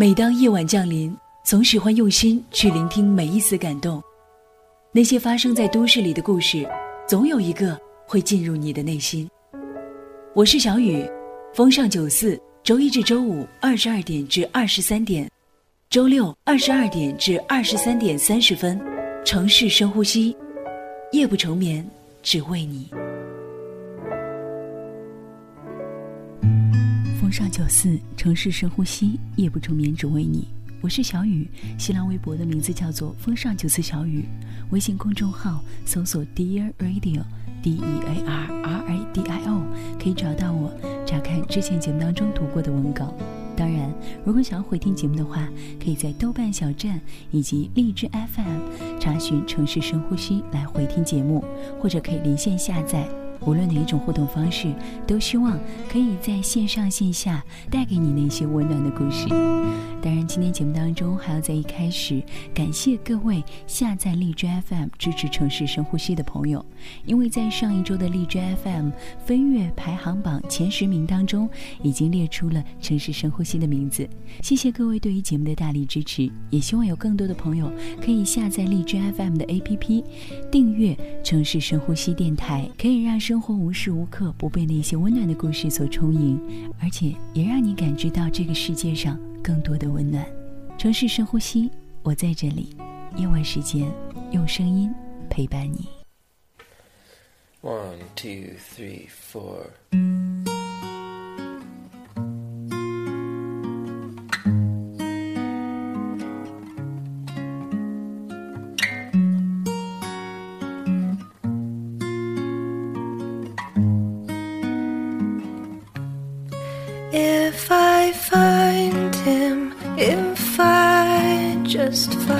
每当夜晚降临，总喜欢用心去聆听每一丝感动。那些发生在都市里的故事，总有一个会进入你的内心。我是小雨，风尚九四，周一至周五二十二点至二十三点，周六二十二点至二十三点三十分，城市深呼吸，夜不成眠，只为你。风尚九四，城市深呼吸，夜不成眠，只为你。我是小雨，新浪微博的名字叫做风尚九四小雨，微信公众号搜索 Dear Radio，D E A R R A D I O，可以找到我，查看之前节目当中读过的文稿。当然，如果想要回听节目的话，可以在豆瓣小站以及荔枝 FM 查询“城市深呼吸”来回听节目，或者可以离线下载。无论哪一种互动方式，都希望可以在线上线下带给你那些温暖的故事。当然，今天节目当中还要在一开始感谢各位下载荔枝 FM 支持城市深呼吸的朋友，因为在上一周的荔枝 FM 飞跃排行榜前十名当中，已经列出了城市深呼吸的名字。谢谢各位对于节目的大力支持，也希望有更多的朋友可以下载荔枝 FM 的 APP，订阅城市深呼吸电台，可以让。生活无时无刻不被那些温暖的故事所充盈，而且也让你感知到这个世界上更多的温暖。城市深呼吸，我在这里，夜晚时间用声音陪伴你。One two three four。just fine.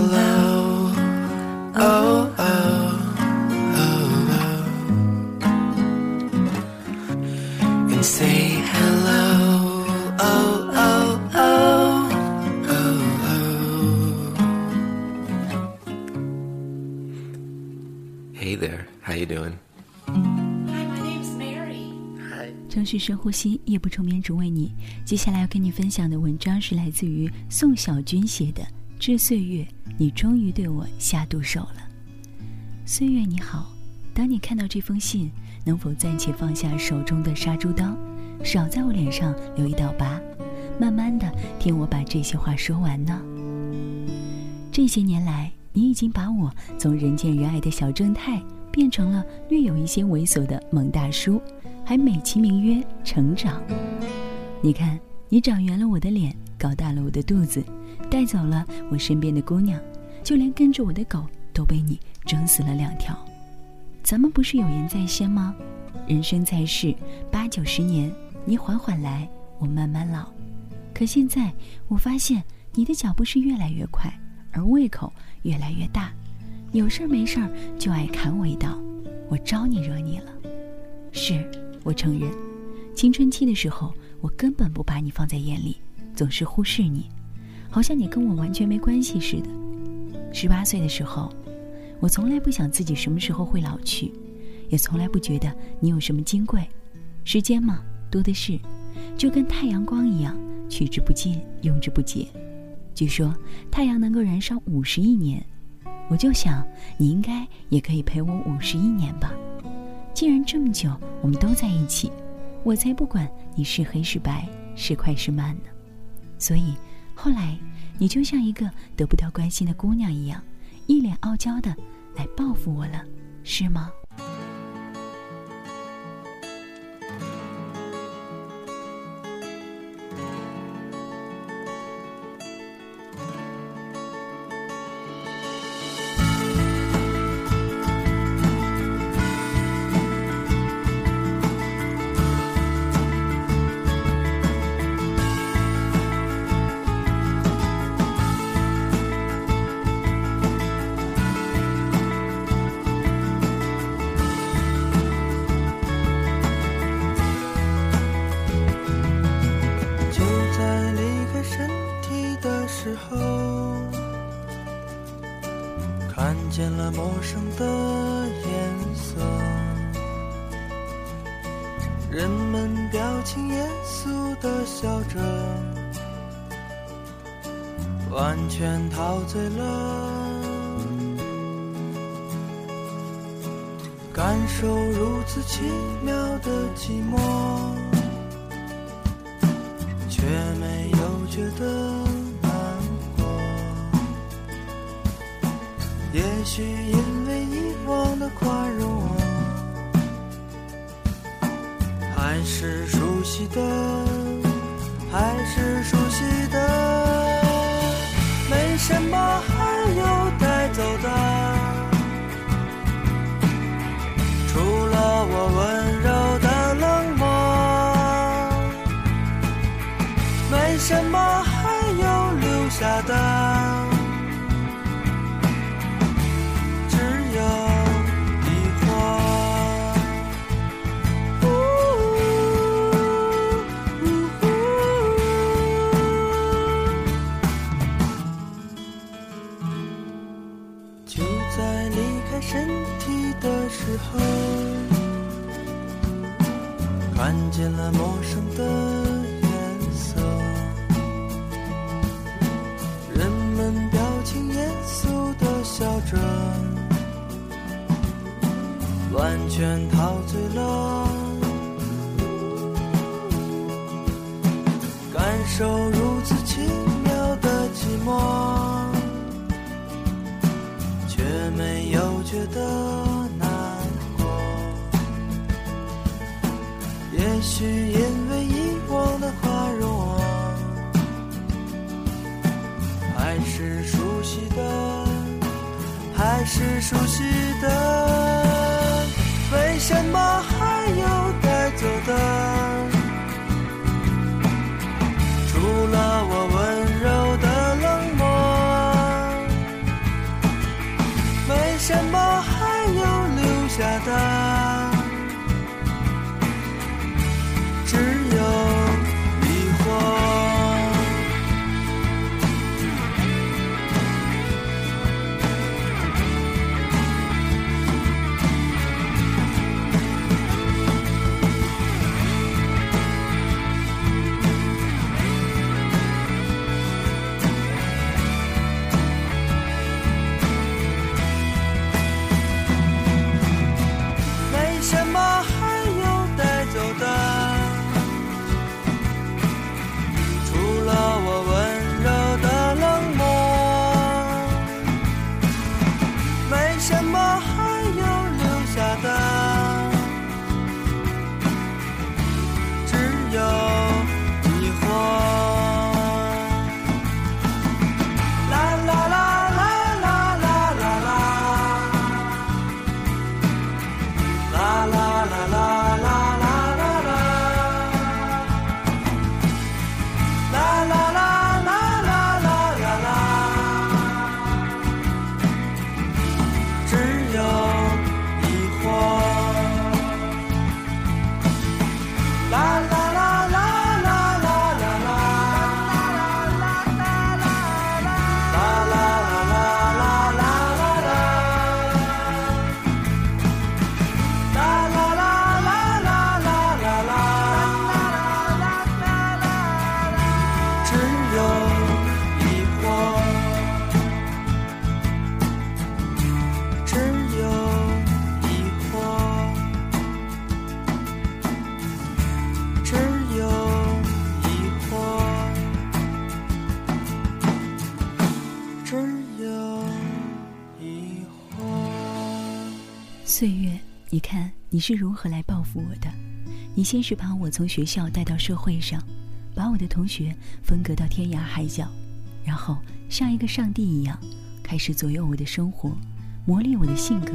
是深呼吸，夜不成眠，只为你。接下来要跟你分享的文章是来自于宋小军写的《致岁月》，你终于对我下毒手了。岁月你好，当你看到这封信。能否暂且放下手中的杀猪刀，少在我脸上留一道疤，慢慢的听我把这些话说完呢？这些年来，你已经把我从人见人爱的小正太变成了略有一些猥琐的猛大叔，还美其名曰成长。你看，你长圆了我的脸，搞大了我的肚子，带走了我身边的姑娘，就连跟着我的狗都被你整死了两条。咱们不是有言在先吗？人生在世，八九十年，你缓缓来，我慢慢老。可现在我发现，你的脚步是越来越快，而胃口越来越大，有事儿没事儿就爱砍我一刀。我招你惹你了？是，我承认，青春期的时候，我根本不把你放在眼里，总是忽视你，好像你跟我完全没关系似的。十八岁的时候，我从来不想自己什么时候会老去，也从来不觉得你有什么金贵。时间嘛，多的是，就跟太阳光一样，取之不尽，用之不竭。据说太阳能够燃烧五十亿年，我就想你应该也可以陪我五十亿年吧。既然这么久我们都在一起，我才不管你是黑是白，是快是慢呢。所以后来你就像一个得不到关心的姑娘一样，一脸傲娇的来报复我了，是吗？情严肃的笑着，完全陶醉了。感受如此奇妙的寂寞。却没有觉得难过。也许因为以往的宽容，还是说悉的，还是熟悉的，没什么还有带走的，除了我温柔的冷漠。没什么还有留下的，那陌生的颜色。人们表情严肃的笑着，完全陶醉了，感受如此奇妙的寂寞。却没有觉得也许因为遗忘的宽容，还是熟悉的，还是熟悉的。为什么还有带走的？你是如何来报复我的？你先是把我从学校带到社会上，把我的同学分隔到天涯海角，然后像一个上帝一样，开始左右我的生活，磨砺我的性格，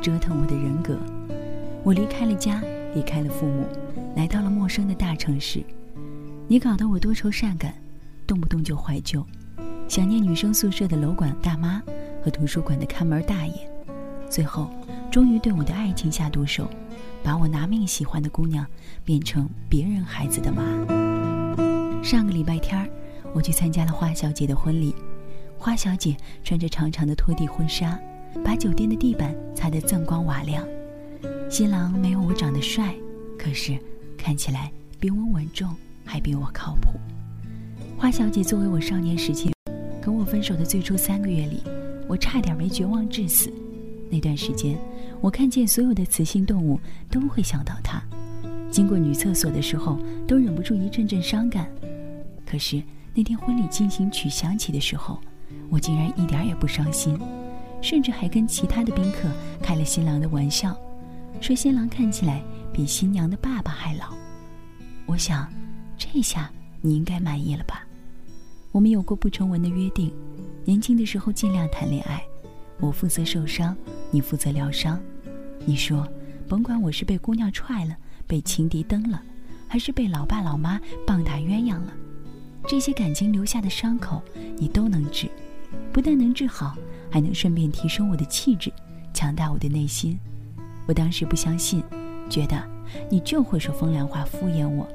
折腾我的人格。我离开了家，离开了父母，来到了陌生的大城市。你搞得我多愁善感，动不动就怀旧，想念女生宿舍的楼管大妈和图书馆的看门大爷。最后，终于对我的爱情下毒手，把我拿命喜欢的姑娘变成别人孩子的妈。上个礼拜天儿，我去参加了花小姐的婚礼。花小姐穿着长长的拖地婚纱，把酒店的地板擦得锃光瓦亮。新郎没有我长得帅，可是看起来比我稳重，还比我靠谱。花小姐作为我少年时期跟我分手的最初三个月里，我差点没绝望致死。那段时间，我看见所有的雌性动物都会想到她，经过女厕所的时候都忍不住一阵阵伤感。可是那天婚礼进行曲响起的时候，我竟然一点也不伤心，甚至还跟其他的宾客开了新郎的玩笑。说新郎看起来比新娘的爸爸还老，我想，这下你应该满意了吧？我们有过不成文的约定，年轻的时候尽量谈恋爱，我负责受伤，你负责疗伤。你说，甭管我是被姑娘踹了，被情敌蹬了，还是被老爸老妈棒打鸳鸯了，这些感情留下的伤口你都能治，不但能治好，还能顺便提升我的气质，强大我的内心。我当时不相信，觉得你就会说风凉话敷衍我，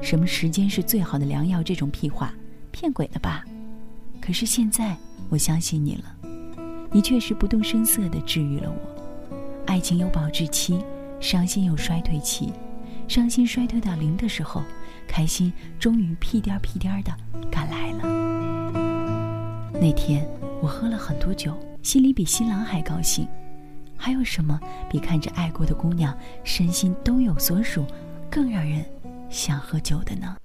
什么时间是最好的良药这种屁话，骗鬼了吧？可是现在我相信你了，你确实不动声色地治愈了我。爱情有保质期，伤心有衰退期，伤心衰退到零的时候，开心终于屁颠儿屁颠儿的赶来了。那天我喝了很多酒，心里比新郎还高兴。还有什么比看着爱过的姑娘身心都有所属，更让人想喝酒的呢？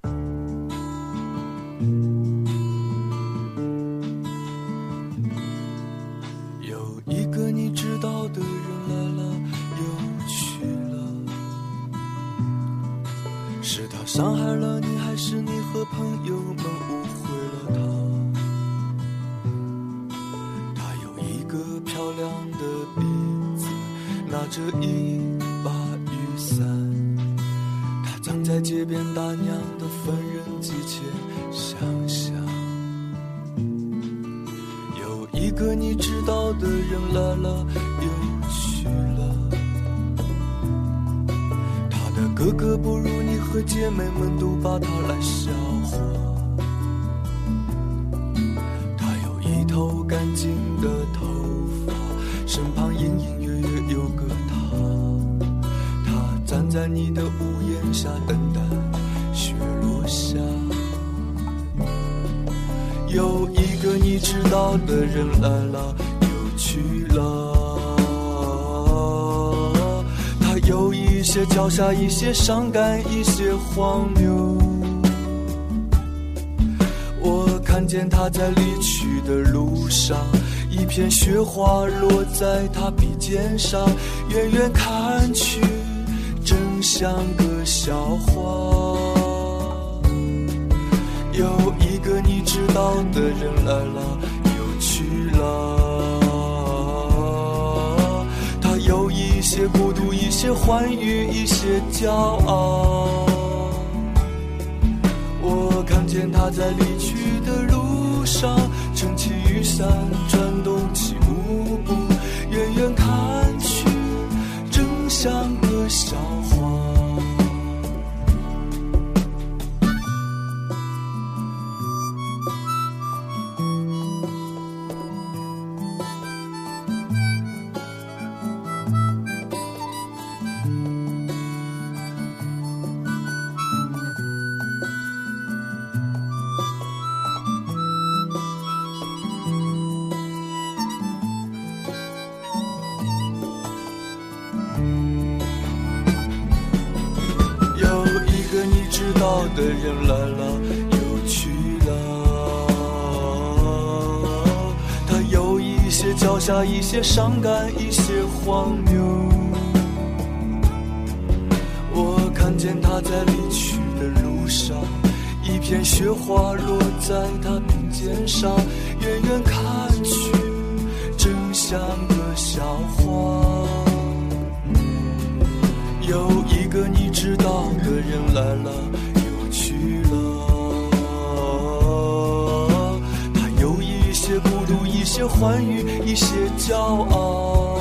伤害了你，还是你和朋友们误会了他？他有一个漂亮的鼻子，拿着一姐妹们都把他来笑话。他有一头干净的头发，身旁隐隐约约有个他，他站在你的屋檐下等待雪落下。有一个你知道的人来了又去了，些脚下，一些伤感，一些荒谬。我看见他在离去的路上，一片雪花落在他鼻尖上，远远看去，真像个笑话。有一个你知道的人来了又去了，些孤独，一些欢愉，一些骄傲。我看见他在离去的路上，撑起雨伞，转动起舞步，远远看去，正像个笑的人来了又去了，他下一些伤感，一些荒谬。我看见他在离去的路上，一片雪花落在他鬓肩上，远远看去，正像个笑话。有一个你知道的人来了些孤独，一些欢愉，一些骄傲。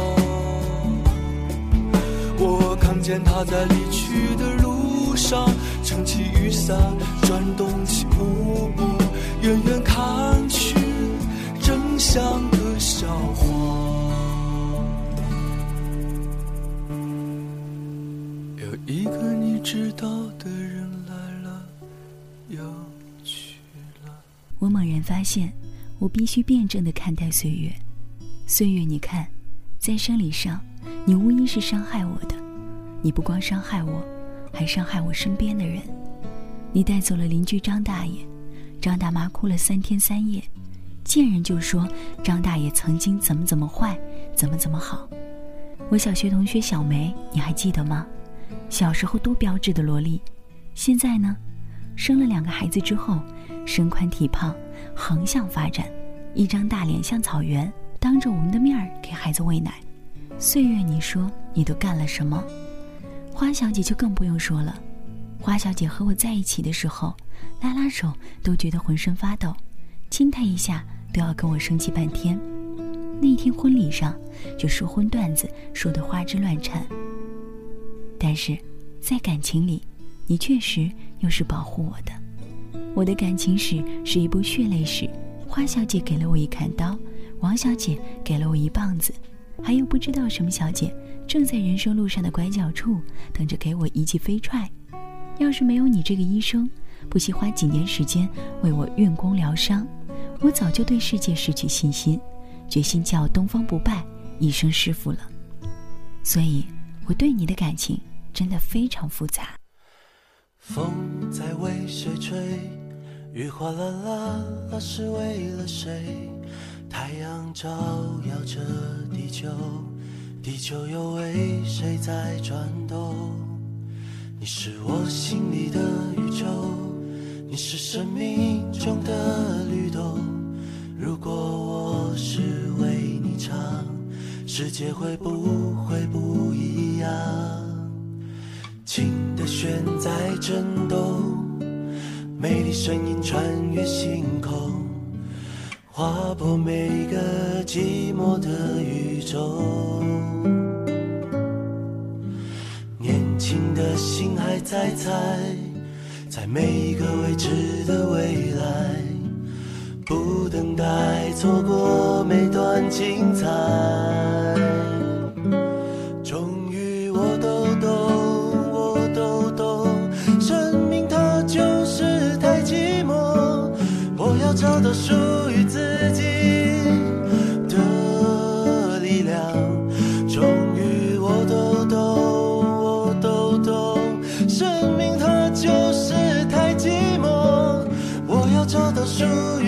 我看见他在离去的路上，撑起雨伞，转动起舞步，远远看去，正像个笑话。有一个你知道的人来了，又去了。我猛然发现，我必须辩证的看待岁月。岁月，你看，在生理上，你无疑是伤害我的。你不光伤害我，还伤害我身边的人。你带走了邻居张大爷，张大妈哭了三天三夜，见人就说张大爷曾经怎么怎么坏，怎么怎么好。我小学同学小梅，你还记得吗？小时候多标致的萝莉，现在呢，生了两个孩子之后，身宽体胖，横向发展，一张大脸像草原，当着我们的面儿给孩子喂奶。岁月，你说你都干了什么？花小姐就更不用说了，花小姐和我在一起的时候，拉拉手都觉得浑身发抖，亲她一下都要跟我生气半天。那天婚礼上就说荤段子，说的花枝乱颤。但是，在感情里，你确实又是保护我的。我的感情史是一部血泪史，花小姐给了我一砍刀，王小姐给了我一棒子，还有不知道什么小姐正在人生路上的拐角处等着给我一记飞踹。要是没有你这个医生，不惜花几年时间为我运功疗伤，我早就对世界失去信心，决心叫东方不败一声师傅了。所以，我对你的感情真的非常复杂。风在为谁吹？雨哗啦啦啦是为了谁？太阳照耀着地球，地球又为谁在转动？你是我心里的宇宙，你是生命中的律动。如果我是为你唱，世界会不会不一样？情的弦在震动，美丽声音穿越星空，划破每个寂寞的宇宙。年轻的心还在猜，在每一个未知的未来，不等待错过每段精彩。亮。终于我都懂，我都懂，生命它就是太寂寞。我要找到属于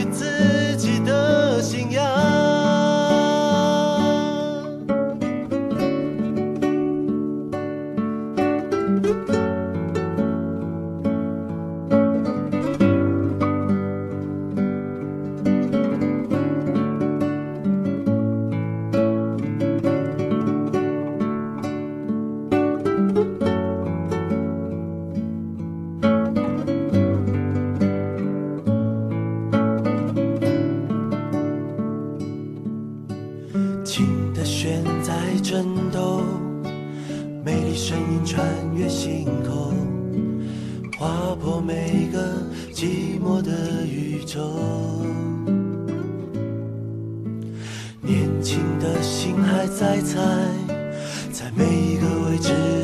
心还在猜，在每一个未知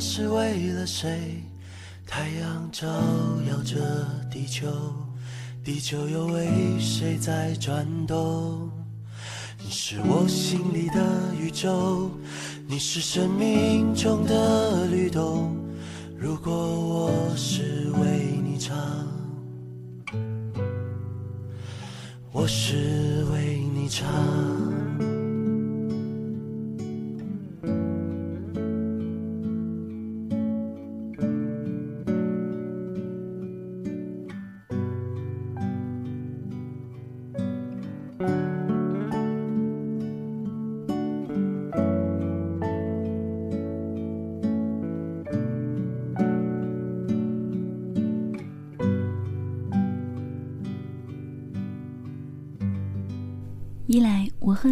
是为了谁？太阳照耀着地球，地球又为谁在转动？你是我心里的宇宙，你是生命中的律动。如果我是为你唱，我是为你唱。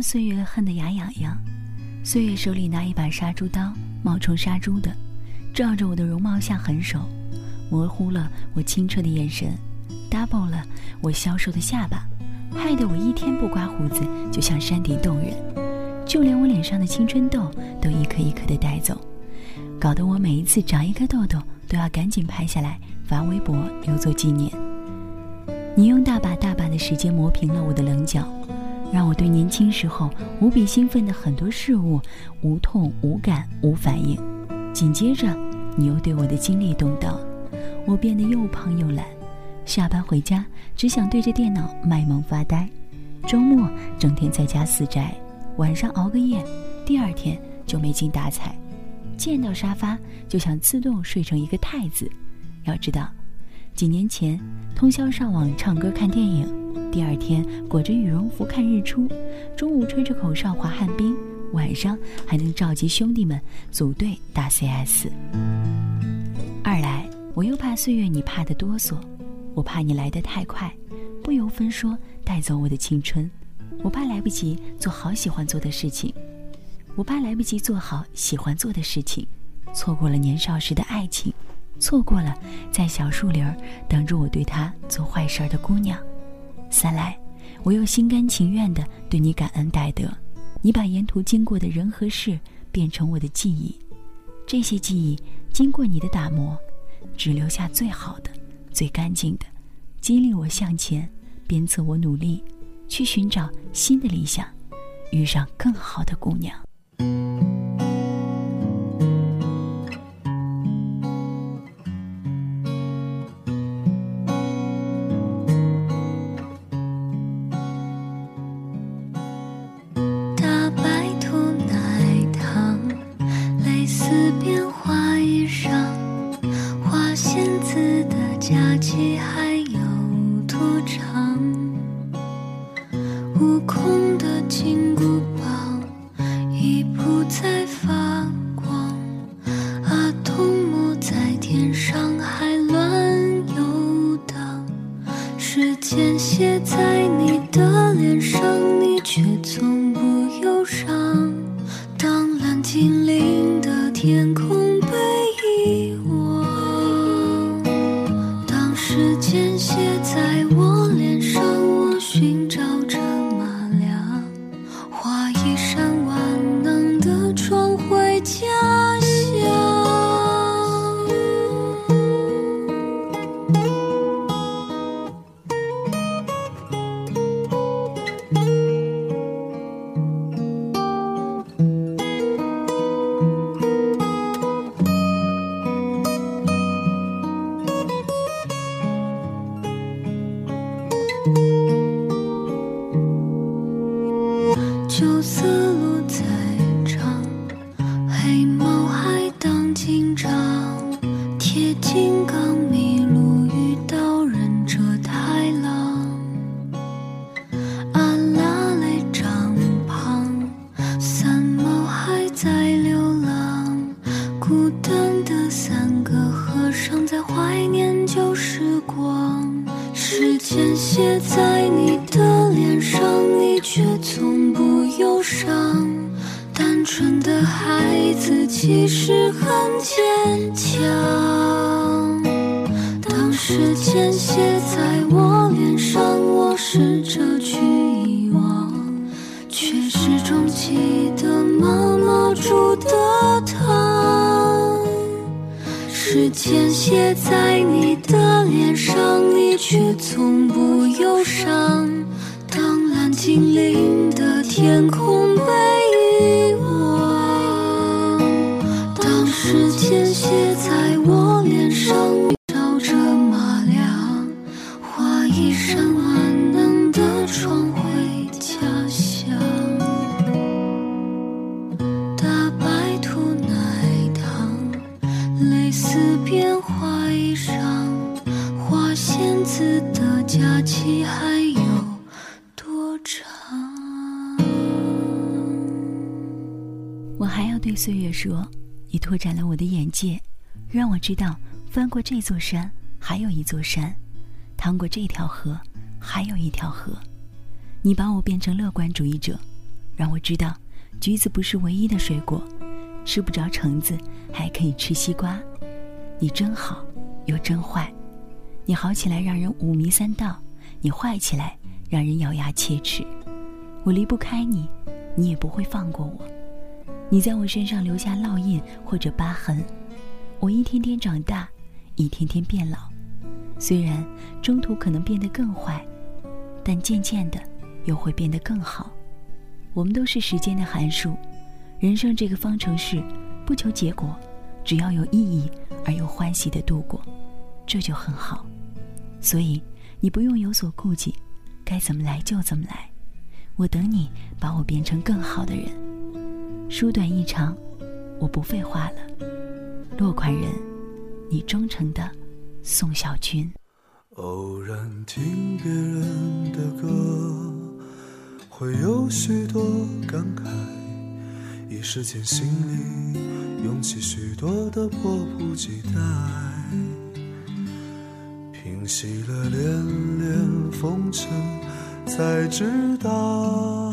岁月恨得牙痒痒，岁月手里拿一把杀猪刀，冒充杀猪的，照着我的容貌下狠手，模糊了我清澈的眼神，double 了我消瘦的下巴，害得我一天不刮胡子就像山顶洞人，就连我脸上的青春痘都一颗一颗的带走，搞得我每一次长一颗痘痘都要赶紧拍下来发微博留作纪念。你用大把大把的时间磨平了我的棱角。让我对年轻时候无比兴奋的很多事物无痛无感无反应，紧接着你又对我的经历动刀，我变得又胖又懒，下班回家只想对着电脑卖萌发呆，周末整天在家死宅，晚上熬个夜，第二天就没精打采，见到沙发就想自动睡成一个太子。要知道，几年前通宵上网唱歌看电影。第二天裹着羽绒服看日出，中午吹着口哨滑旱冰，晚上还能召集兄弟们组队打 CS。二来，我又怕岁月你怕的哆嗦，我怕你来得太快，不由分说带走我的青春，我怕来不及做好喜欢做的事情，我怕来不及做好喜欢做的事情，错过了年少时的爱情，错过了在小树林等着我对他做坏事的姑娘。三来，我又心甘情愿地对你感恩戴德，你把沿途经过的人和事变成我的记忆，这些记忆经过你的打磨，只留下最好的、最干净的，激励我向前，鞭策我努力，去寻找新的理想，遇上更好的姑娘。间写在你的脸上，你却从不忧伤。当蓝精灵的天空被说，你拓展了我的眼界，让我知道翻过这座山还有一座山，趟过这条河还有一条河。你把我变成乐观主义者，让我知道橘子不是唯一的水果，吃不着橙子还可以吃西瓜。你真好，又真坏。你好起来让人五迷三道，你坏起来让人咬牙切齿。我离不开你，你也不会放过我。你在我身上留下烙印或者疤痕，我一天天长大，一天天变老。虽然中途可能变得更坏，但渐渐的又会变得更好。我们都是时间的函数，人生这个方程式，不求结果，只要有意义而又欢喜的度过，这就很好。所以你不用有所顾忌，该怎么来就怎么来。我等你把我变成更好的人。书短意长，我不废话了。落款人，你忠诚的宋小军。偶然听别人的歌，会有许多感慨，一时间心里涌起许多的迫不及待。平息了连连风尘，才知道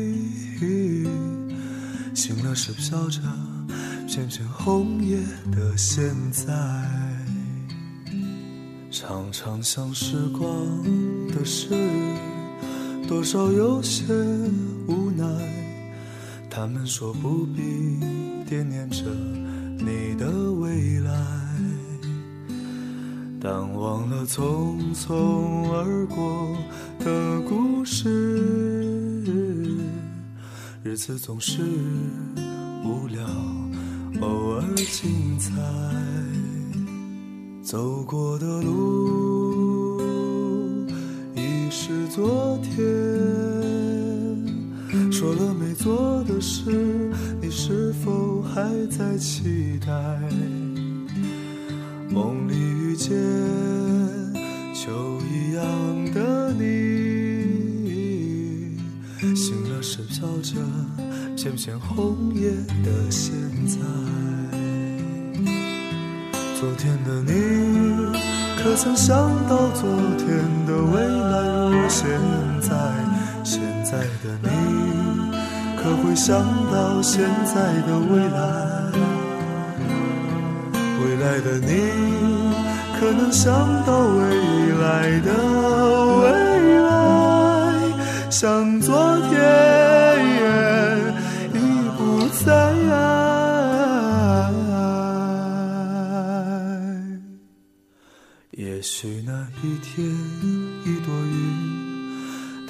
醒了是飘着片片红叶的现在。常常想时光的事，多少有些无奈。他们说不必惦念着你的未来，但忘了匆匆而过的故事。日子总是无聊，偶尔精彩。走过的路已是昨天，说了没做的事，你是否还在期待？梦里遇见了是飘着片片红叶的现在。昨天的你，可曾想到昨天的未来如现在？现在的你，可会想到现在的未来？未来的你，可能想到未来的未来？想